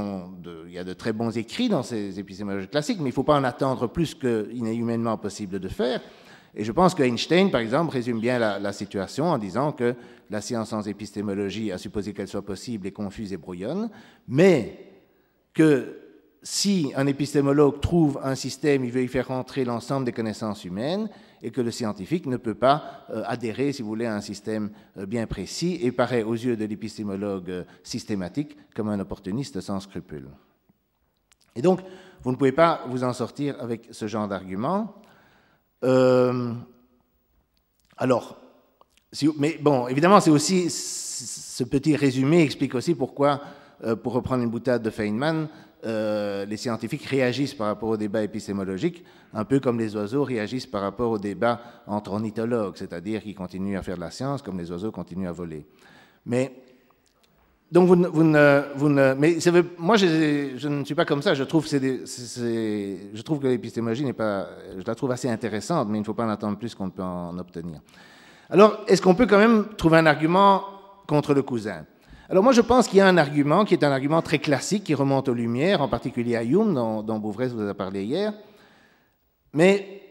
Speaker 3: y a de très bons écrits dans ces épistémologues classiques, mais il ne faut pas en attendre plus qu'il n'est humainement possible de faire. Et je pense qu'Einstein, par exemple, résume bien la, la, situation en disant que la science sans épistémologie, à supposer qu'elle soit possible, est confuse et brouillonne, mais que si un épistémologue trouve un système, il veut y faire rentrer l'ensemble des connaissances humaines, et que le scientifique ne peut pas euh, adhérer, si vous voulez, à un système euh, bien précis et paraît aux yeux de l'épistémologue euh, systématique comme un opportuniste sans scrupules. Et donc, vous ne pouvez pas vous en sortir avec ce genre d'argument. alors, mais bon, évidemment, c'est aussi ce petit résumé explique aussi pourquoi, pour reprendre une boutade de Feynman, euh, les scientifiques réagissent par rapport au débat épistémologique, un peu comme les oiseaux réagissent par rapport au débat entre ornithologues, c'est-à-dire qu'ils continuent à faire de la science comme les oiseaux continuent à voler. Mais donc vous, vous, ne, vous ne, mais moi je, je, ne suis pas comme ça. Je trouve, je trouve que l'épistémologie n'est pas, je la trouve assez intéressante, mais il ne faut pas en attendre plus qu'on peut en obtenir. Alors, est-ce qu'on peut quand même trouver un argument contre le cousin? Alors moi je pense qu'il y a un argument qui est un argument très classique qui remonte aux Lumières, en particulier à Hume, dont, dont Bouvresse vous a parlé hier. Mais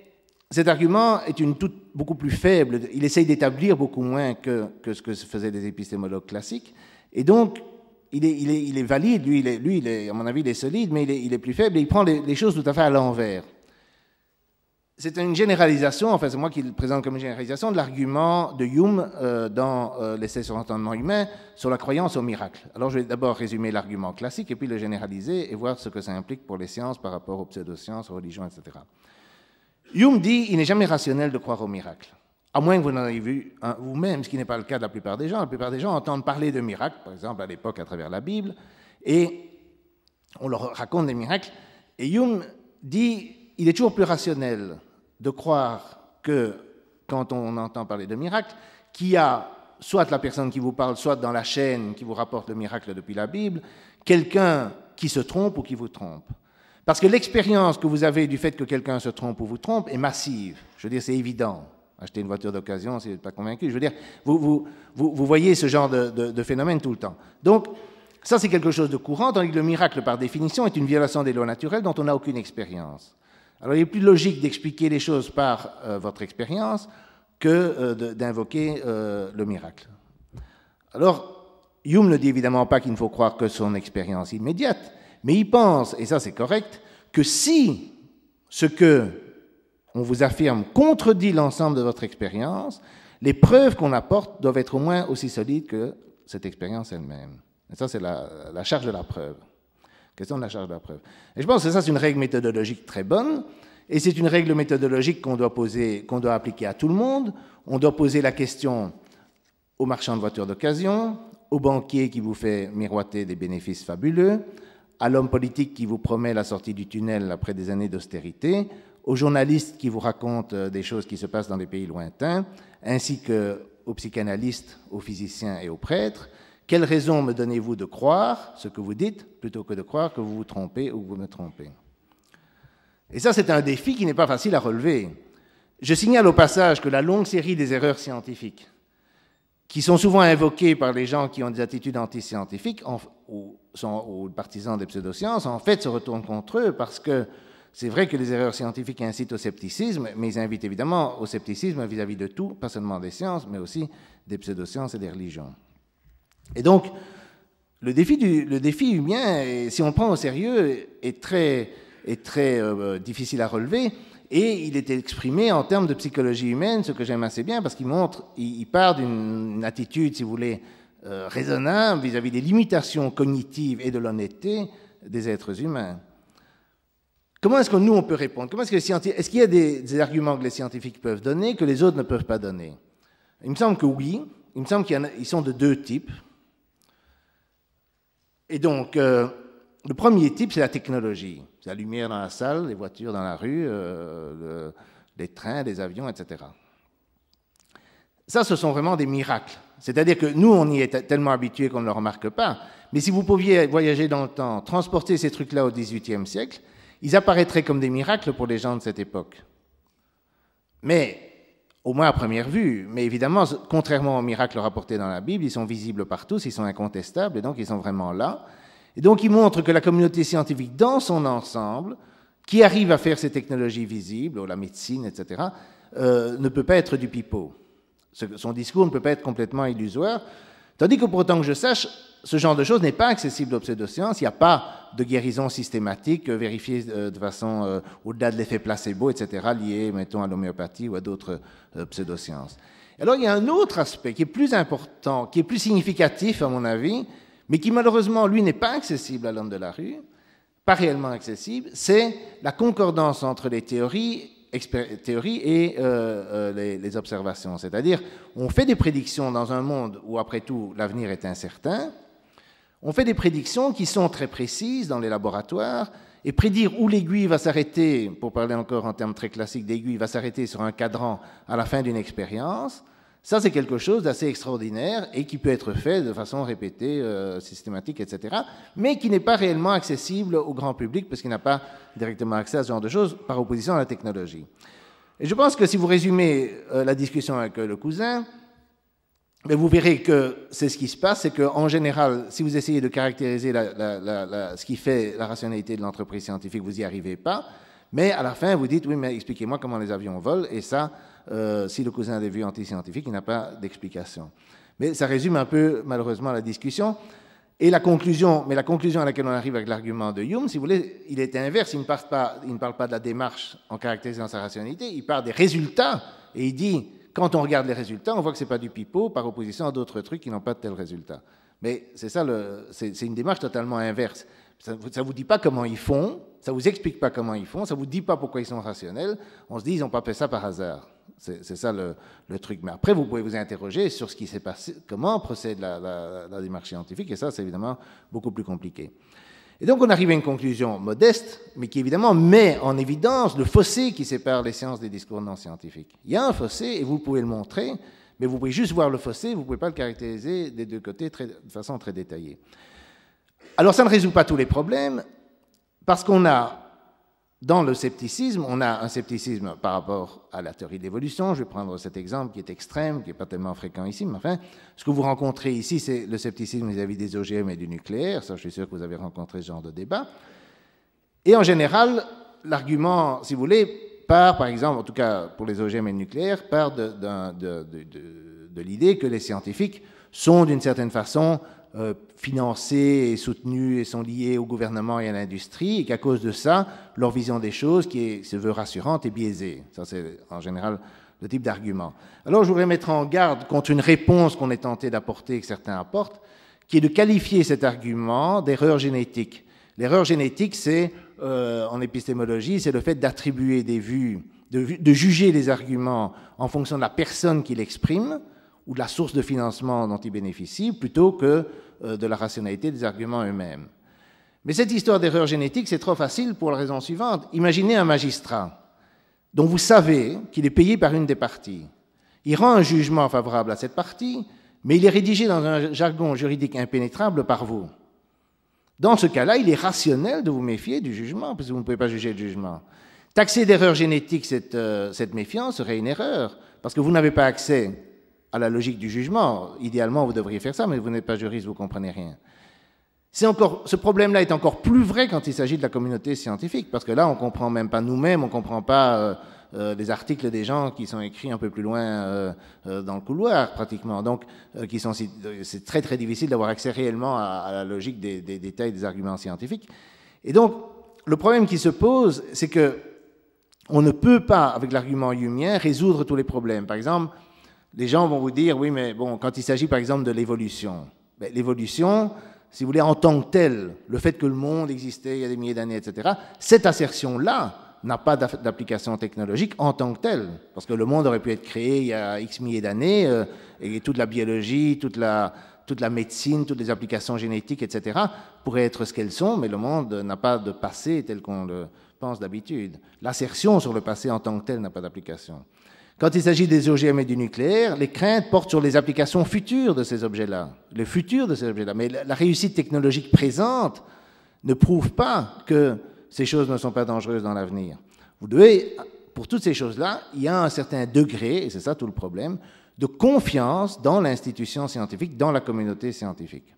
Speaker 3: cet argument est une toute beaucoup plus faible. Il essaye d'établir beaucoup moins que, ce que faisaient les épistémologues classiques. Et donc, il est, valide, lui, à mon avis, il est solide, mais il est, plus faible et il prend les choses tout à fait à l'envers. C'est une généralisation, enfin c'est moi qui le présente comme une généralisation, de l'argument de Hume euh, dans euh, l'essai sur l'entendement humain sur la croyance au miracle. Alors je vais d'abord résumer l'argument classique et puis le généraliser et voir ce que ça implique pour les sciences par rapport aux pseudosciences, aux religions, etc. Hume dit il n'est jamais rationnel de croire au miracle. À moins que vous n'en ayez vu vous-même, ce qui n'est pas le cas de la plupart des gens. La plupart des gens entendent parler de miracles, par exemple à l'époque à travers la Bible, et on leur raconte des miracles. Et Hume dit il est toujours plus rationnel de croire que, quand on entend parler de miracle, qu'il y a soit la personne qui vous parle, soit dans la chaîne qui vous rapporte le miracle depuis la Bible, quelqu'un qui se trompe ou qui vous trompe. Parce que l'expérience que vous avez du fait que quelqu'un se trompe ou vous trompe est massive. Je veux dire, c'est évident. Acheter une voiture d'occasion, si vous n'êtes pas convaincu. Je veux dire, vous, voyez ce genre de, de, de phénomène tout le temps. Donc, ça, c'est quelque chose de courant, tandis que le miracle, par définition, est une violation des lois naturelles dont on n'a aucune expérience. Alors il est plus logique d'expliquer les choses par euh, votre expérience que euh, d'invoquer euh, le miracle. Alors, Hume ne dit évidemment pas qu'il ne faut croire que son expérience immédiate, mais il pense, et ça c'est correct, que si ce que on vous affirme contredit l'ensemble de votre expérience, les preuves qu'on apporte doivent être au moins aussi solides que cette expérience elle-même. Et ça, c'est la, la charge de la preuve. Question de la charge de la preuve. Et je pense que ça, c'est une règle méthodologique très bonne, et c'est une règle méthodologique qu'on doit doit appliquer à tout le monde. On doit poser la question aux marchands de voitures d'occasion, au banquier qui vous fait miroiter des bénéfices fabuleux, à l'homme politique qui vous promet la sortie du tunnel après des années d'austérité, aux journalistes qui vous racontent euh, des choses qui se passent dans des pays lointains, ainsi qu'aux psychanalystes, aux physiciens et aux prêtres, quelle raison me donnez-vous de croire ce que vous dites plutôt que de croire que vous vous trompez ou que vous me trompez? Et ça, c'est un défi qui n'est pas facile à relever. Je signale au passage que la longue série des erreurs scientifiques, qui sont souvent invoquées par les gens qui ont des attitudes antiscientifiques ou partisans des pseudosciences, en fait se retournent contre eux parce que c'est vrai que les erreurs scientifiques incitent au scepticisme, mais ils invitent évidemment au scepticisme vis-à-vis -vis de tout, pas seulement des sciences, mais aussi des pseudosciences et des religions. Et donc, le défi, du, le défi humain, si on prend au sérieux, est très, est très euh, difficile à relever. Et il est exprimé en termes de psychologie humaine, ce que j'aime assez bien, parce qu'il montre, il, part d'une attitude, si vous voulez, euh, raisonnable vis-à-vis des limitations cognitives et de l'honnêteté des êtres humains. Comment est-ce que nous, on peut répondre? Comment est-ce, que est-ce qu'il y a des, arguments que les scientifiques peuvent donner que les autres ne peuvent pas donner? Il me semble que oui. Il me semble qu'ils sont de deux types. Et donc, euh, le premier type, c'est la technologie. C'est la lumière dans la salle, les voitures dans la rue, euh, le, les trains, les avions, etc. Ça, ce sont vraiment des miracles. C'est-à-dire que nous, on y est tellement habitués qu'on ne le remarque pas. Mais si vous pouviez voyager dans le temps, transporter ces trucs-là au XVIIIe siècle, ils apparaîtraient comme des miracles pour les gens de cette époque. Mais au moins à première vue. Mais évidemment, contrairement aux miracles rapportés dans la Bible, ils sont visibles par tous, ils sont incontestables, et donc ils sont vraiment là. Et donc ils montrent que la communauté scientifique dans son ensemble, qui arrive à faire ces technologies visibles, ou la médecine, etc., euh, ne peut pas être du pipeau. Son discours ne peut pas être complètement illusoire. Tandis que pour autant que je sache, ce genre de choses n'est pas accessible aux pseudosciences. Il n'y a pas de guérison systématique euh, vérifiée euh, de façon euh, au-delà de l'effet placebo, etc., lié, mettons, à l'homéopathie ou à d'autres pseudosciences. Alors, il y a un autre aspect qui est plus important, qui est plus significatif, à mon avis, mais qui malheureusement, lui, n'est pas accessible à l'homme de la rue, pas réellement accessible, c'est la concordance entre les théories théorie et les, observations. C'est-à-dire, on fait des prédictions dans un monde où, après tout, l'avenir est incertain. On fait des prédictions qui sont très précises dans les laboratoires. Et prédire où l'aiguille va s'arrêter, pour parler encore en termes très classiques d'aiguille, va s'arrêter sur un cadran à la fin d'une expérience, ça, c'est quelque chose d'assez extraordinaire et qui peut être fait de façon répétée, euh, systématique, etc., mais qui n'est pas réellement accessible au grand public parce qu'il n'a pas directement accès à ce genre de choses par opposition à la technologie. Et je pense que si vous résumez euh, la discussion avec euh, le cousin, mais vous verrez que c'est ce qui se passe, c'est qu'en général, si vous essayez de caractériser ce qui fait la rationalité de l'entreprise scientifique, vous n'y arrivez pas. Mais à la fin, vous dites, oui, mais expliquez-moi comment les avions volent, et ça, euh, si le cousin a des vues antiscientifiques, il n'a pas d'explication. Mais ça résume un peu, malheureusement, la discussion. Et la conclusion, mais la conclusion à laquelle on arrive avec l'argument de Hume, si vous voulez, il est inverse. Il ne, parle pas, il ne parle pas de la démarche en caractérisant sa rationalité, il parle des résultats. Et il dit, quand on regarde les résultats, on voit que ce n'est pas du pipeau par opposition à d'autres trucs qui n'ont pas de tels résultats. Mais c'est ça, c'est une démarche totalement inverse. Ça ne vous dit pas comment ils font, ça ne vous explique pas comment ils font, ça ne vous dit pas pourquoi ils sont rationnels. On se dit, ils n'ont pas fait ça par hasard. C'est ça le, truc. Mais après, vous pouvez vous interroger sur ce qui s'est passé, comment procède la, démarche scientifique, et ça, c'est évidemment beaucoup plus compliqué. Et donc, on arrive à une conclusion modeste, mais qui évidemment met en évidence le fossé qui sépare les sciences des discours non scientifiques. Il y a un fossé, et vous pouvez le montrer, mais vous pouvez juste voir le fossé, vous ne pouvez pas le caractériser des deux côtés de façon très détaillée. Alors, ça ne résout pas tous les problèmes, parce qu'on a dans le scepticisme, on a un scepticisme par rapport à la théorie de l'évolution. Je vais prendre cet exemple qui est extrême, qui n'est pas tellement fréquent ici, mais enfin, ce que vous rencontrez ici, c'est le scepticisme vis-à-vis des OGM et du nucléaire. Ça, je suis sûr que vous avez rencontré ce genre de débat. Et en général, l'argument, si vous voulez, part, par exemple, en tout cas pour les OGM et le nucléaire, part de, de l'idée que les scientifiques sont d'une certaine façon euh, financés et soutenus et sont liés au gouvernement et à l'industrie, et qu'à cause de ça, leur vision des choses, qui se veut rassurante, est biaisée. Ça, c'est en général le type d'argument. Alors, je voudrais mettre en garde contre une réponse qu'on est tenté d'apporter, que certains apportent, qui est de qualifier cet argument d'erreur génétique. L'erreur génétique, c'est, euh, en épistémologie, c'est le fait d'attribuer des vues, de, juger les arguments en fonction de la personne qui l'exprime ou de la source de financement dont il bénéficie, plutôt que de la rationalité des arguments eux-mêmes. Mais cette histoire d'erreur génétique, c'est trop facile pour la raison suivante. Imaginez un magistrat dont vous savez qu'il est payé par une des parties. Il rend un jugement favorable à cette partie, mais il est rédigé dans un jargon juridique impénétrable par vous. Dans ce cas-là, il est rationnel de vous méfier du jugement, parce que vous ne pouvez pas juger le jugement. Taxer d'erreur génétique cette, euh, cette méfiance serait une erreur, parce que vous n'avez pas accès à la logique du jugement. Idéalement, vous devriez faire ça, mais vous n'êtes pas juriste, vous ne comprenez rien. Encore, ce problème-là est encore plus vrai quand il s'agit de la communauté scientifique, parce que là, on ne comprend même pas nous-mêmes, on ne comprend pas euh, euh, les articles des gens qui sont écrits un peu plus loin euh, dans le couloir, pratiquement. Donc, c'est très très difficile d'avoir accès réellement à, la logique des, des, détails des arguments scientifiques. Et donc, le problème qui se pose, c'est que on ne peut pas, avec l'argument humien, résoudre tous les problèmes. Par exemple, les gens vont vous dire, oui, mais bon, quand il s'agit par exemple de l'évolution, ben, l'évolution, si vous voulez, en tant que telle, le fait que le monde existait il y a des milliers d'années, etc., cette assertion-là n'a pas d'application technologique en tant que telle, parce que le monde aurait pu être créé il y a X milliers d'années, euh, et toute la biologie, toute la, toute la médecine, toutes les applications génétiques, etc., pourraient être ce qu'elles sont, mais le monde n'a pas de passé tel qu'on le pense d'habitude. L'assertion sur le passé en tant que tel n'a pas d'application. Quand il s'agit des OGM et du nucléaire, les craintes portent sur les applications futures de ces objets-là, le futur de ces objets-là. Mais la réussite technologique présente ne prouve pas que ces choses ne sont pas dangereuses dans l'avenir. Vous devez, pour toutes ces choses-là, il y a un certain degré, et c'est ça tout le problème, de confiance dans l'institution scientifique, dans la communauté scientifique.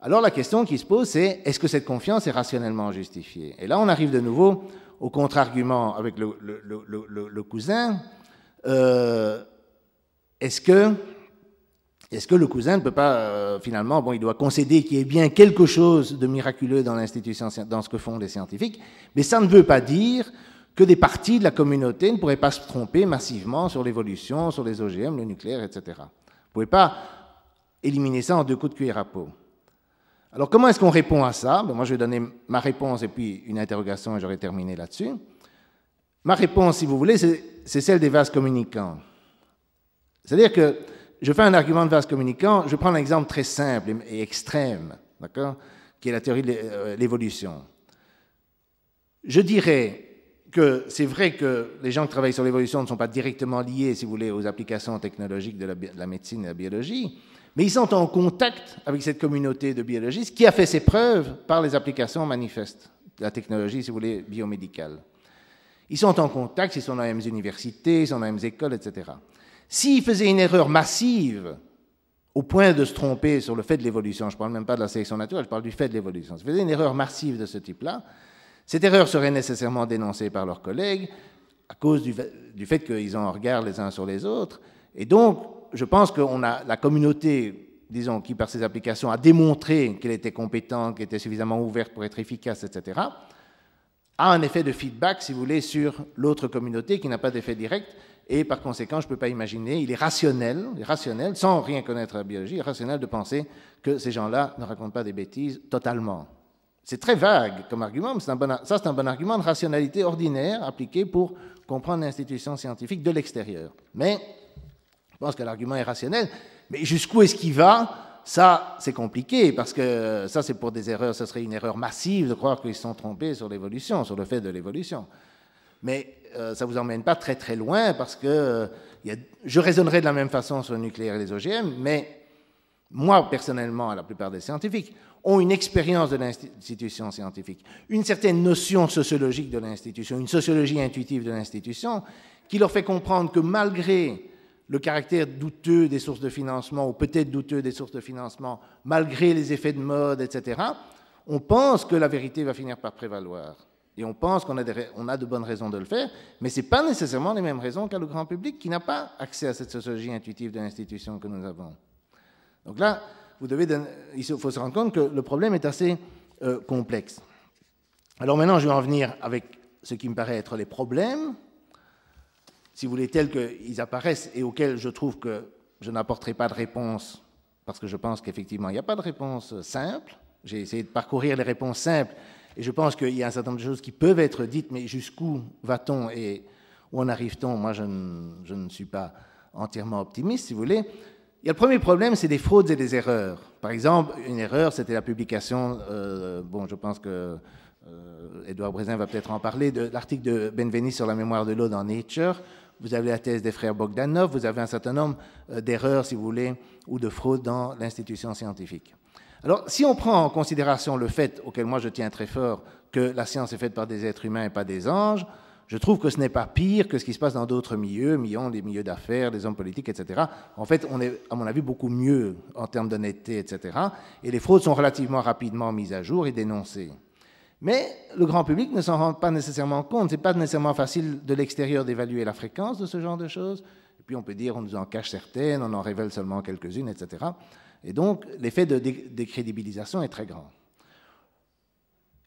Speaker 3: Alors la question qui se pose, c'est est-ce que cette confiance est rationnellement justifiée? Et là, on arrive de nouveau au contre-argument avec le, le cousin, euh, est-ce que, est que le cousin ne peut pas, euh, finalement, bon, il doit concéder qu'il y ait bien quelque chose de miraculeux dans l'institution, dans ce que font les scientifiques, mais ça ne veut pas dire que des parties de la communauté ne pourraient pas se tromper massivement sur l'évolution, sur les OGM, le nucléaire, etc. Vous ne pouvez pas éliminer ça en deux coups de cuillère à peau. Alors comment est-ce qu'on répond à ça? Ben, Moi, je vais donner ma réponse et puis une interrogation et j'aurai terminé là-dessus. Ma réponse, si vous voulez, c'est celle des vases communicants. C'est-à-dire que je fais un argument de vase communicant, je prends un exemple très simple et extrême, d'accord, qui est la théorie de euh, l'évolution. Je dirais que c'est vrai que les gens qui travaillent sur l'évolution ne sont pas directement liés, si vous voulez, aux applications technologiques de la, de la, médecine et de la biologie, mais ils sont en contact avec cette communauté de biologistes qui a fait ses preuves par les applications manifestes de la technologie, si vous voulez, biomédicale. Ils sont en contact, ils sont dans les mêmes universités, ils sont dans les mêmes écoles, etc. S'ils faisaient une erreur massive, au point de se tromper sur le fait de l'évolution, je ne parle même pas de la sélection naturelle, je parle du fait de l'évolution, s'ils faisaient une erreur massive de ce type-là, cette erreur serait nécessairement dénoncée par leurs collègues à cause du, fait qu'ils ont un regard les uns sur les autres. Et donc, je pense qu'on a la communauté disons, qui par ses applications a démontré qu'elle était compétente, qu'elle était suffisamment ouverte pour être efficace, etc., a un effet de feedback, si vous voulez, sur l'autre communauté qui n'a pas d'effet direct, et par conséquent, je ne peux pas imaginer, il est rationnel, rationnel, sans rien connaître à la biologie, rationnel de penser que ces gens-là ne racontent pas des bêtises totalement. C'est très vague comme argument, mais un bon, ça c'est un bon argument de rationalité ordinaire appliqué pour comprendre l'institution scientifique de l'extérieur. Mais je pense que l'argument est rationnel, mais jusqu'où est-ce qu'il va Ça, c'est compliqué, parce que ça, c'est pour des erreurs, ce serait une erreur massive de croire qu'ils sont trompés sur l'évolution, sur le fait de l'évolution. Mais euh, ça ne vous emmène pas très très loin, parce que euh, je raisonnerai de la même façon sur le nucléaire et les OGM, mais moi, personnellement, la plupart des scientifiques, ont une expérience de l'institution scientifique, une certaine notion sociologique de l'institution, une sociologie intuitive de l'institution, qui leur fait comprendre que malgré le caractère douteux des sources de financement, ou peut-être douteux des sources de financement, malgré les effets de mode, etc., on pense que la vérité va finir par prévaloir. Et on pense qu'on a, de bonnes raisons de le faire, mais ce n'est pas nécessairement les mêmes raisons qu'a le grand public qui n'a pas accès à cette sociologie intuitive de l'institution que nous avons. Donc là, il faut se rendre compte que le problème est assez euh, complexe. Alors maintenant, je vais en venir avec ce qui me paraît être les problèmes, si vous voulez, tels qu'ils apparaissent et auxquels je trouve que je n'apporterai pas de réponse, parce que je pense qu'effectivement, il n'y a pas de réponse simple. J'ai essayé de parcourir les réponses simples, et je pense qu'il y a un certain nombre de choses qui peuvent être dites, mais jusqu'où va-t-on et où en arrive-t-on? Moi, je ne suis pas entièrement optimiste, si vous voulez. Il y a le premier problème, c'est des fraudes et des erreurs. Par exemple, une erreur, c'était la publication, euh, bon, je pense que euh, Edouard Brézin va peut-être en parler, de l'article de Benveniste sur la mémoire de l'eau dans Nature. Vous avez la thèse des frères Bogdanov, vous avez un certain nombre euh, d'erreurs, si vous voulez, ou de fraudes dans l'institution scientifique. Alors, si on prend en considération le fait, auquel moi je tiens très fort, que la science est faite par des êtres humains et pas des anges, je trouve que ce n'est pas pire que ce qui se passe dans d'autres milieux, millions des milieux d'affaires, des hommes politiques, etc. En fait, on est, à mon avis, beaucoup mieux en termes d'honnêteté, etc. Et les fraudes sont relativement rapidement mises à jour et dénoncées. Mais le grand public ne s'en rend pas nécessairement compte. Ce n'est pas nécessairement facile de l'extérieur d'évaluer la fréquence de ce genre de choses. Et puis on peut dire on nous en cache certaines, on en révèle seulement quelques-unes, etc. Et donc l'effet de décrédibilisation est très grand.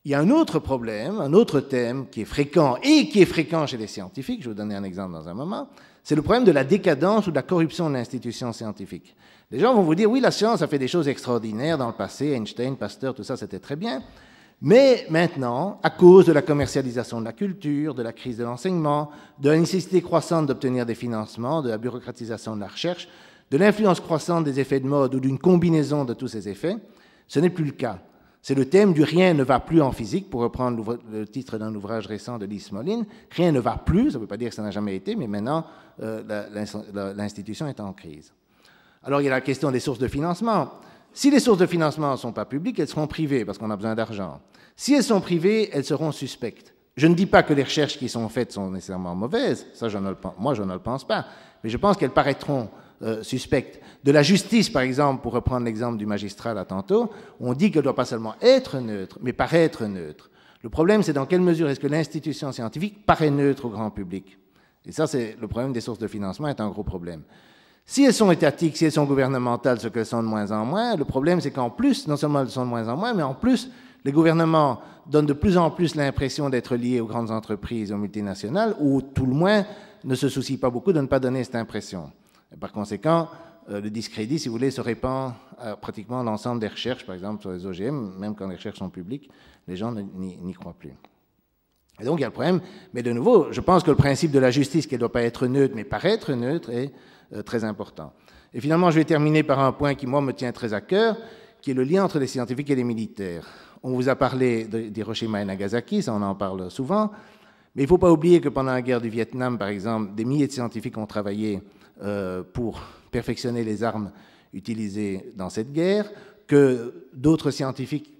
Speaker 3: Il y a un autre problème, un autre thème qui est fréquent et qui est fréquent chez les scientifiques, je vais vous donner un exemple dans un moment, c'est le problème de la décadence ou de la corruption de l'institution scientifique. Les gens vont vous dire, oui, la science a fait des choses extraordinaires dans le passé, Einstein, Pasteur, tout ça, c'était très bien, mais maintenant, à cause de la commercialisation de la culture, de la crise de l'enseignement, de la nécessité croissante d'obtenir des financements, de la bureaucratisation de la recherche, de l'influence croissante des effets de mode ou d'une combinaison de tous ces effets, ce n'est plus le cas. C'est le thème du rien ne va plus en physique, pour reprendre le titre d'un ouvrage récent de Lise Moline. Rien ne va plus, ça ne veut pas dire que ça n'a jamais été, mais maintenant, euh, l'institution est en crise. Alors, il y a la question des sources de financement. Si les sources de financement ne sont pas publiques, elles seront privées, parce qu'on a besoin d'argent. Si elles sont privées, elles seront suspectes. Je ne dis pas que les recherches qui sont faites sont nécessairement mauvaises, ça, moi, je ne le pense pas, mais je pense qu'elles paraîtront euh, suspecte. De la justice, par exemple, pour reprendre l'exemple du magistrat là tantôt, on dit qu'elle doit pas seulement être neutre, mais paraître neutre. Le problème, c'est dans quelle mesure est-ce que l'institution scientifique paraît neutre au grand public? Et ça, c'est le problème des sources de financement est un gros problème. Si elles sont étatiques, si elles sont gouvernementales, ce qu'elles sont de moins en moins, le problème, c'est qu'en plus, non seulement elles sont de moins en moins, mais en plus, les gouvernements donnent de plus en plus l'impression d'être liés aux grandes entreprises, aux multinationales, ou tout le moins ne se soucient pas beaucoup de ne pas donner cette impression par conséquent, euh, le discrédit, si vous voulez, se répand à pratiquement l'ensemble des recherches, par exemple sur les OGM, même quand les recherches sont publiques, les gens n'y croient plus. Et donc il y a le problème, mais de nouveau, je pense que le principe de la justice, qui ne doit pas être neutre, mais paraître neutre, est euh, très important. Et finalement, je vais terminer par un point qui, moi, me tient très à cœur, qui est le lien entre les scientifiques et les militaires. On vous a parlé d'Hiroshima et Nagasaki, ça on en parle souvent, mais il ne faut pas oublier que pendant la guerre du Vietnam, par exemple, des milliers de scientifiques ont travaillé euh, pour perfectionner les armes utilisées dans cette guerre, que d'autres scientifiques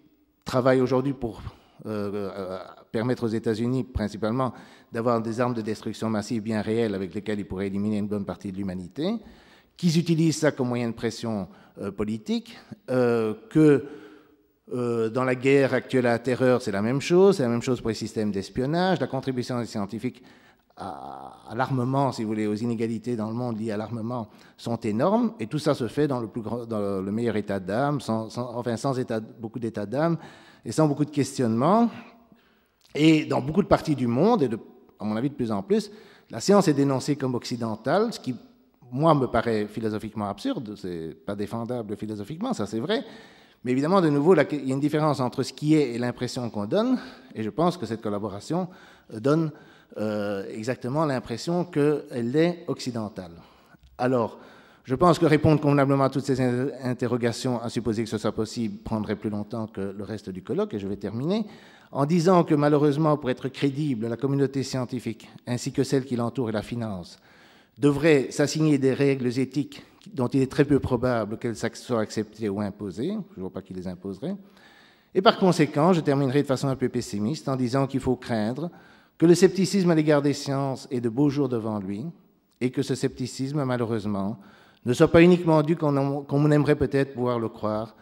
Speaker 3: travaillent aujourd'hui pour euh, euh, permettre aux États-Unis, principalement, d'avoir des armes de destruction massive bien réelles avec lesquelles ils pourraient éliminer une bonne partie de l'humanité, qu'ils utilisent ça comme moyen de pression politique, que dans la guerre actuelle à la terreur, c'est la même chose, c'est la même chose pour les systèmes d'espionnage, la contribution des scientifiques à, l'armement, si vous voulez, aux inégalités dans le monde liées à l'armement sont énormes, et tout ça se fait dans le, plus grand, dans le meilleur état d'âme, sans, enfin sans état, beaucoup d'état d'âme, et sans beaucoup de questionnement. Et dans beaucoup de parties du monde, et de, à mon avis de plus en plus, la science est dénoncée comme occidentale, ce qui, moi, me paraît philosophiquement absurde, c'est pas défendable philosophiquement, ça c'est vrai, mais évidemment, de nouveau, il y a une différence entre ce qui est et l'impression qu'on donne, et je pense que cette collaboration donne euh, exactement l'impression qu'elle est occidentale. Alors, je pense que répondre convenablement à toutes ces interrogations, à supposer que ce soit possible, prendrait plus longtemps que le reste du colloque, et je vais terminer en disant que malheureusement, pour être crédible, la communauté scientifique, ainsi que celle qui l'entoure et la finance, devrait s'assigner des règles éthiques dont il est très peu probable qu'elles soient acceptées ou imposées. Je ne vois pas qui les imposerait. Et par conséquent, je terminerai de façon un peu pessimiste en disant qu'il faut craindre que le scepticisme à l'égard des sciences ait de beaux jours devant lui, et que ce scepticisme, malheureusement, ne soit pas uniquement dû, comme on aimerait peut-être pouvoir le croire,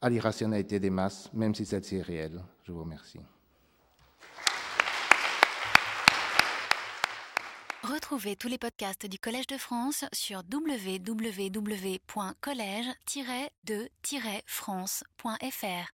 Speaker 3: à l'irrationalité des masses, même si celle-ci est réelle. Je vous remercie.
Speaker 1: Retrouvez tous les podcasts du Collège de France sur www.collège-de-france.fr.